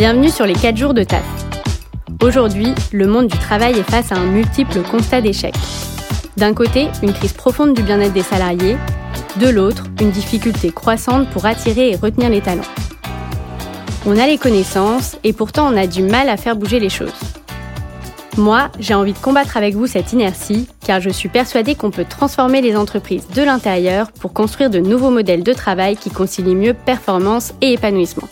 Bienvenue sur les 4 jours de taf. Aujourd'hui, le monde du travail est face à un multiple constat d'échec. D'un côté, une crise profonde du bien-être des salariés, de l'autre, une difficulté croissante pour attirer et retenir les talents. On a les connaissances et pourtant on a du mal à faire bouger les choses. Moi, j'ai envie de combattre avec vous cette inertie car je suis persuadée qu'on peut transformer les entreprises de l'intérieur pour construire de nouveaux modèles de travail qui concilient mieux performance et épanouissement.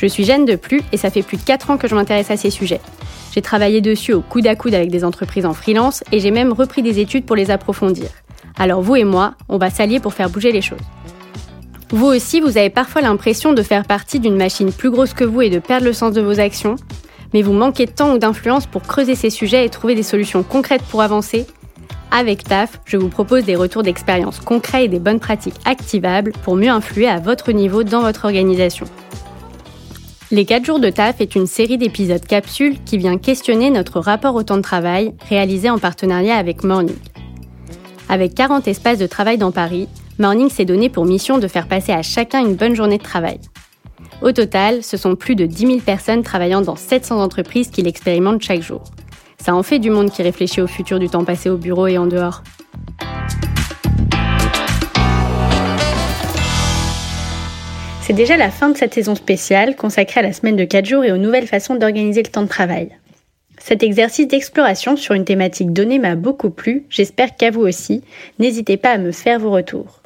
Je suis Jeanne de Plus et ça fait plus de 4 ans que je m'intéresse à ces sujets. J'ai travaillé dessus au coude à coude avec des entreprises en freelance et j'ai même repris des études pour les approfondir. Alors vous et moi, on va s'allier pour faire bouger les choses. Vous aussi, vous avez parfois l'impression de faire partie d'une machine plus grosse que vous et de perdre le sens de vos actions, mais vous manquez de temps ou d'influence pour creuser ces sujets et trouver des solutions concrètes pour avancer. Avec TAF, je vous propose des retours d'expérience concrets et des bonnes pratiques activables pour mieux influer à votre niveau dans votre organisation. Les 4 jours de taf est une série d'épisodes capsules qui vient questionner notre rapport au temps de travail réalisé en partenariat avec Morning. Avec 40 espaces de travail dans Paris, Morning s'est donné pour mission de faire passer à chacun une bonne journée de travail. Au total, ce sont plus de 10 000 personnes travaillant dans 700 entreprises qui l'expérimentent chaque jour. Ça en fait du monde qui réfléchit au futur du temps passé au bureau et en dehors. C'est déjà la fin de cette saison spéciale consacrée à la semaine de 4 jours et aux nouvelles façons d'organiser le temps de travail. Cet exercice d'exploration sur une thématique donnée m'a beaucoup plu, j'espère qu'à vous aussi. N'hésitez pas à me faire vos retours.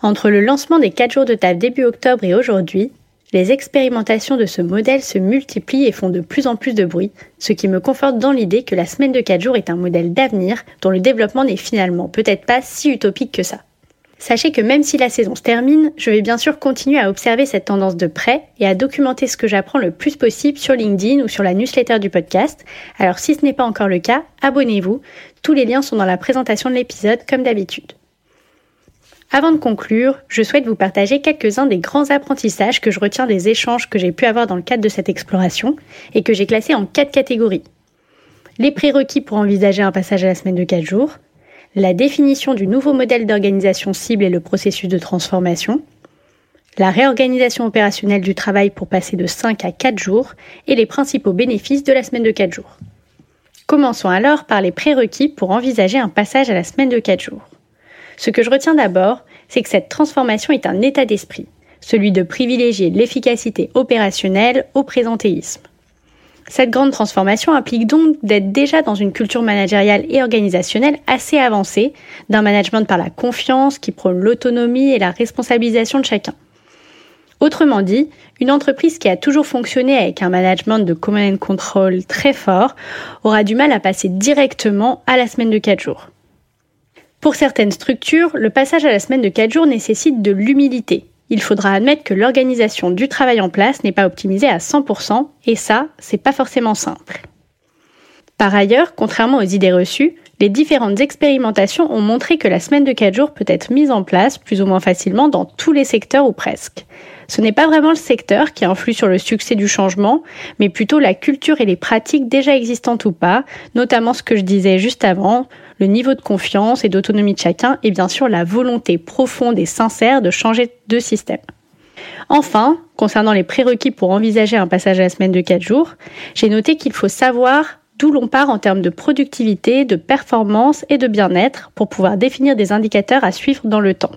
Entre le lancement des 4 jours de taf début octobre et aujourd'hui, les expérimentations de ce modèle se multiplient et font de plus en plus de bruit, ce qui me conforte dans l'idée que la semaine de 4 jours est un modèle d'avenir dont le développement n'est finalement peut-être pas si utopique que ça. Sachez que même si la saison se termine, je vais bien sûr continuer à observer cette tendance de près et à documenter ce que j'apprends le plus possible sur LinkedIn ou sur la newsletter du podcast. Alors si ce n'est pas encore le cas, abonnez-vous. Tous les liens sont dans la présentation de l'épisode comme d'habitude. Avant de conclure, je souhaite vous partager quelques-uns des grands apprentissages que je retiens des échanges que j'ai pu avoir dans le cadre de cette exploration et que j'ai classés en quatre catégories. Les prérequis pour envisager un passage à la semaine de 4 jours, la définition du nouveau modèle d'organisation cible et le processus de transformation, la réorganisation opérationnelle du travail pour passer de 5 à 4 jours et les principaux bénéfices de la semaine de 4 jours. Commençons alors par les prérequis pour envisager un passage à la semaine de 4 jours. Ce que je retiens d'abord, c'est que cette transformation est un état d'esprit, celui de privilégier l'efficacité opérationnelle au présentéisme. Cette grande transformation implique donc d'être déjà dans une culture managériale et organisationnelle assez avancée, d'un management par la confiance qui prône l'autonomie et la responsabilisation de chacun. Autrement dit, une entreprise qui a toujours fonctionné avec un management de command and control très fort aura du mal à passer directement à la semaine de 4 jours. Pour certaines structures, le passage à la semaine de 4 jours nécessite de l'humilité, il faudra admettre que l'organisation du travail en place n'est pas optimisée à 100%, et ça, c'est pas forcément simple. Par ailleurs, contrairement aux idées reçues, les différentes expérimentations ont montré que la semaine de 4 jours peut être mise en place plus ou moins facilement dans tous les secteurs ou presque. Ce n'est pas vraiment le secteur qui influe sur le succès du changement, mais plutôt la culture et les pratiques déjà existantes ou pas, notamment ce que je disais juste avant, le niveau de confiance et d'autonomie de chacun et bien sûr la volonté profonde et sincère de changer de système. Enfin, concernant les prérequis pour envisager un passage à la semaine de 4 jours, j'ai noté qu'il faut savoir d'où l'on part en termes de productivité, de performance et de bien-être pour pouvoir définir des indicateurs à suivre dans le temps.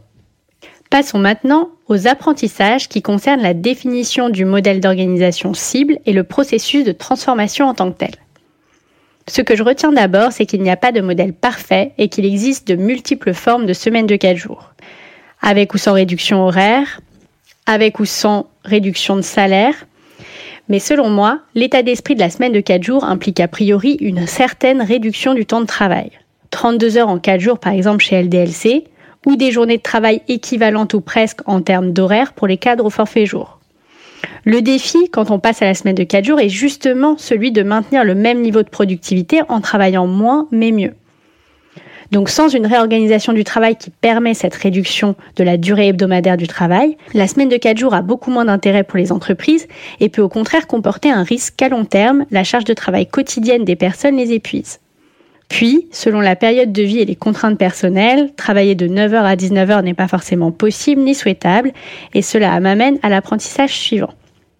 Passons maintenant aux apprentissages qui concernent la définition du modèle d'organisation cible et le processus de transformation en tant que tel. Ce que je retiens d'abord, c'est qu'il n'y a pas de modèle parfait et qu'il existe de multiples formes de semaines de 4 jours. Avec ou sans réduction horaire, avec ou sans réduction de salaire. Mais selon moi, l'état d'esprit de la semaine de 4 jours implique a priori une certaine réduction du temps de travail. 32 heures en 4 jours par exemple chez LDLC, ou des journées de travail équivalentes ou presque en termes d'horaire pour les cadres au forfait jour. Le défi, quand on passe à la semaine de 4 jours, est justement celui de maintenir le même niveau de productivité en travaillant moins mais mieux. Donc sans une réorganisation du travail qui permet cette réduction de la durée hebdomadaire du travail, la semaine de 4 jours a beaucoup moins d'intérêt pour les entreprises et peut au contraire comporter un risque qu'à long terme, la charge de travail quotidienne des personnes les épuise. Puis, selon la période de vie et les contraintes personnelles, travailler de 9h à 19h n'est pas forcément possible ni souhaitable, et cela m'amène à l'apprentissage suivant.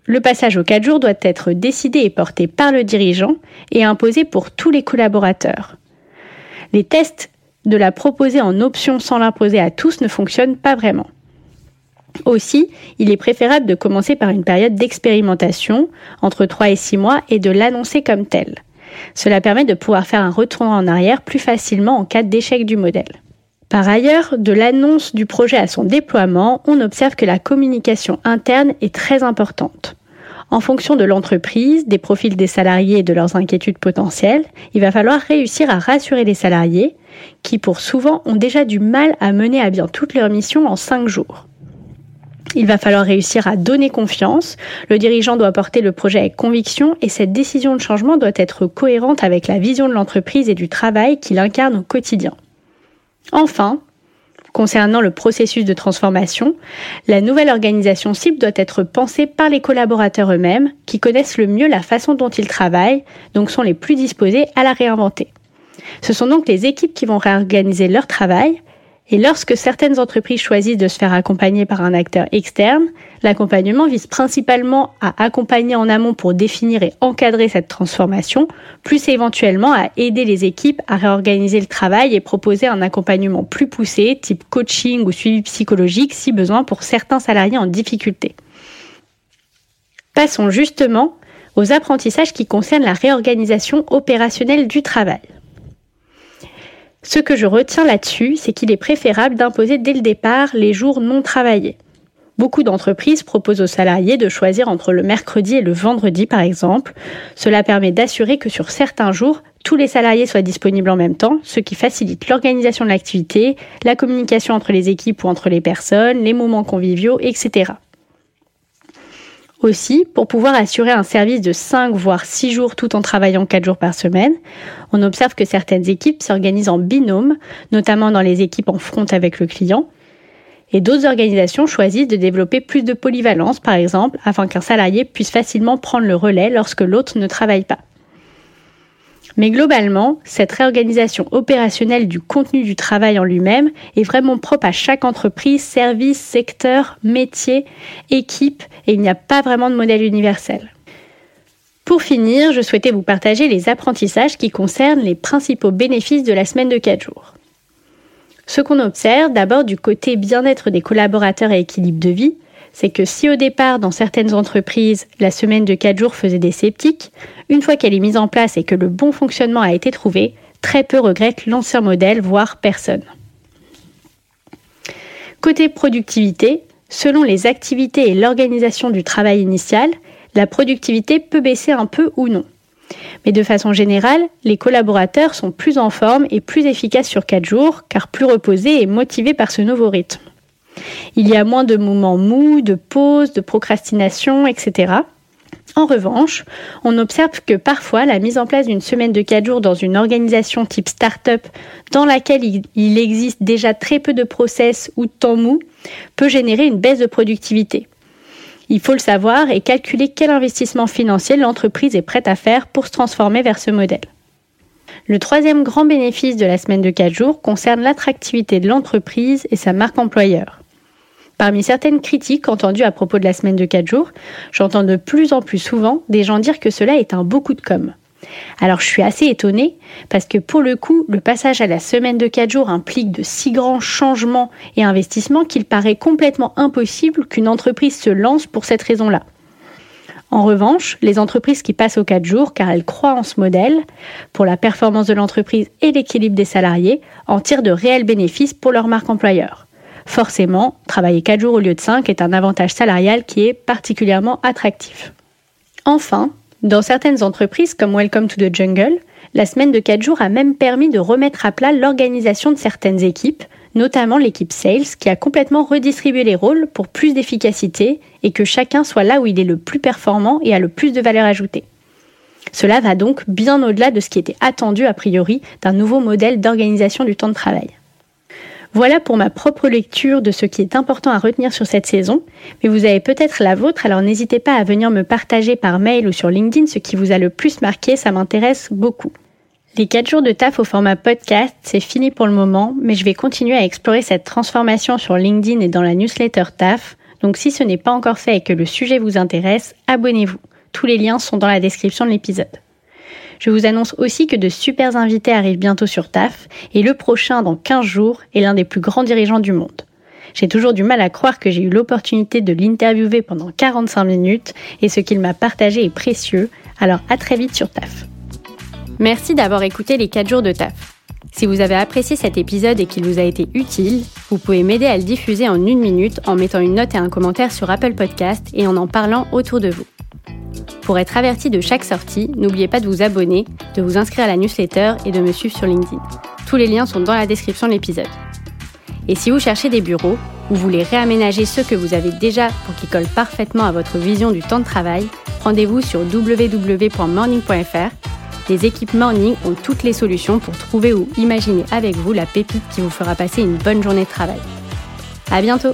Le passage aux 4 jours doit être décidé et porté par le dirigeant et imposé pour tous les collaborateurs. Les tests de la proposer en option sans l'imposer à tous ne fonctionnent pas vraiment. Aussi, il est préférable de commencer par une période d'expérimentation entre 3 et 6 mois et de l'annoncer comme tel. Cela permet de pouvoir faire un retour en arrière plus facilement en cas d'échec du modèle. Par ailleurs, de l'annonce du projet à son déploiement, on observe que la communication interne est très importante. En fonction de l'entreprise, des profils des salariés et de leurs inquiétudes potentielles, il va falloir réussir à rassurer les salariés qui, pour souvent, ont déjà du mal à mener à bien toutes leurs missions en 5 jours. Il va falloir réussir à donner confiance, le dirigeant doit porter le projet avec conviction et cette décision de changement doit être cohérente avec la vision de l'entreprise et du travail qu'il incarne au quotidien. Enfin, concernant le processus de transformation, la nouvelle organisation cible doit être pensée par les collaborateurs eux-mêmes, qui connaissent le mieux la façon dont ils travaillent, donc sont les plus disposés à la réinventer. Ce sont donc les équipes qui vont réorganiser leur travail, et lorsque certaines entreprises choisissent de se faire accompagner par un acteur externe, l'accompagnement vise principalement à accompagner en amont pour définir et encadrer cette transformation, plus éventuellement à aider les équipes à réorganiser le travail et proposer un accompagnement plus poussé, type coaching ou suivi psychologique si besoin pour certains salariés en difficulté. Passons justement aux apprentissages qui concernent la réorganisation opérationnelle du travail. Ce que je retiens là-dessus, c'est qu'il est préférable d'imposer dès le départ les jours non travaillés. Beaucoup d'entreprises proposent aux salariés de choisir entre le mercredi et le vendredi, par exemple. Cela permet d'assurer que sur certains jours, tous les salariés soient disponibles en même temps, ce qui facilite l'organisation de l'activité, la communication entre les équipes ou entre les personnes, les moments conviviaux, etc. Aussi, pour pouvoir assurer un service de 5 voire 6 jours tout en travaillant 4 jours par semaine, on observe que certaines équipes s'organisent en binôme, notamment dans les équipes en front avec le client, et d'autres organisations choisissent de développer plus de polyvalence, par exemple, afin qu'un salarié puisse facilement prendre le relais lorsque l'autre ne travaille pas. Mais globalement, cette réorganisation opérationnelle du contenu du travail en lui-même est vraiment propre à chaque entreprise, service, secteur, métier, équipe, et il n'y a pas vraiment de modèle universel. Pour finir, je souhaitais vous partager les apprentissages qui concernent les principaux bénéfices de la semaine de 4 jours. Ce qu'on observe d'abord du côté bien-être des collaborateurs et équilibre de vie, c'est que si au départ, dans certaines entreprises, la semaine de 4 jours faisait des sceptiques, une fois qu'elle est mise en place et que le bon fonctionnement a été trouvé, très peu regrettent l'ancien modèle, voire personne. Côté productivité, selon les activités et l'organisation du travail initial, la productivité peut baisser un peu ou non. Mais de façon générale, les collaborateurs sont plus en forme et plus efficaces sur 4 jours, car plus reposés et motivés par ce nouveau rythme. Il y a moins de moments mous, de pauses, de procrastination, etc. En revanche, on observe que parfois la mise en place d'une semaine de 4 jours dans une organisation type start-up dans laquelle il existe déjà très peu de process ou de temps mou peut générer une baisse de productivité. Il faut le savoir et calculer quel investissement financier l'entreprise est prête à faire pour se transformer vers ce modèle. Le troisième grand bénéfice de la semaine de 4 jours concerne l'attractivité de l'entreprise et sa marque employeur. Parmi certaines critiques entendues à propos de la semaine de 4 jours, j'entends de plus en plus souvent des gens dire que cela est un beaucoup de com. Alors je suis assez étonnée parce que pour le coup, le passage à la semaine de 4 jours implique de si grands changements et investissements qu'il paraît complètement impossible qu'une entreprise se lance pour cette raison-là. En revanche, les entreprises qui passent aux 4 jours car elles croient en ce modèle, pour la performance de l'entreprise et l'équilibre des salariés, en tirent de réels bénéfices pour leur marque employeur. Forcément, travailler 4 jours au lieu de 5 est un avantage salarial qui est particulièrement attractif. Enfin, dans certaines entreprises comme Welcome to the Jungle, la semaine de 4 jours a même permis de remettre à plat l'organisation de certaines équipes, notamment l'équipe Sales, qui a complètement redistribué les rôles pour plus d'efficacité et que chacun soit là où il est le plus performant et a le plus de valeur ajoutée. Cela va donc bien au-delà de ce qui était attendu a priori d'un nouveau modèle d'organisation du temps de travail. Voilà pour ma propre lecture de ce qui est important à retenir sur cette saison, mais vous avez peut-être la vôtre, alors n'hésitez pas à venir me partager par mail ou sur LinkedIn ce qui vous a le plus marqué, ça m'intéresse beaucoup. Les 4 jours de taf au format podcast, c'est fini pour le moment, mais je vais continuer à explorer cette transformation sur LinkedIn et dans la newsletter taf, Donc si ce n'est pas encore fait et que le sujet vous intéresse, abonnez-vous. Tous les liens sont dans la description de l'épisode. Je vous annonce aussi que de super invités arrivent bientôt sur TAF et le prochain dans 15 jours est l'un des plus grands dirigeants du monde. J'ai toujours du mal à croire que j'ai eu l'opportunité de l'interviewer pendant 45 minutes et ce qu'il m'a partagé est précieux, alors à très vite sur TAF. Merci d'avoir écouté les 4 jours de TAF. Si vous avez apprécié cet épisode et qu'il vous a été utile, vous pouvez m'aider à le diffuser en une minute en mettant une note et un commentaire sur Apple Podcast et en en parlant autour de vous. Pour être averti de chaque sortie, n'oubliez pas de vous abonner, de vous inscrire à la newsletter et de me suivre sur LinkedIn. Tous les liens sont dans la description de l'épisode. Et si vous cherchez des bureaux, ou voulez réaménager ceux que vous avez déjà pour qu'ils collent parfaitement à votre vision du temps de travail, rendez-vous sur www.morning.fr. Les équipes Morning ont toutes les solutions pour trouver ou imaginer avec vous la pépite qui vous fera passer une bonne journée de travail. À bientôt!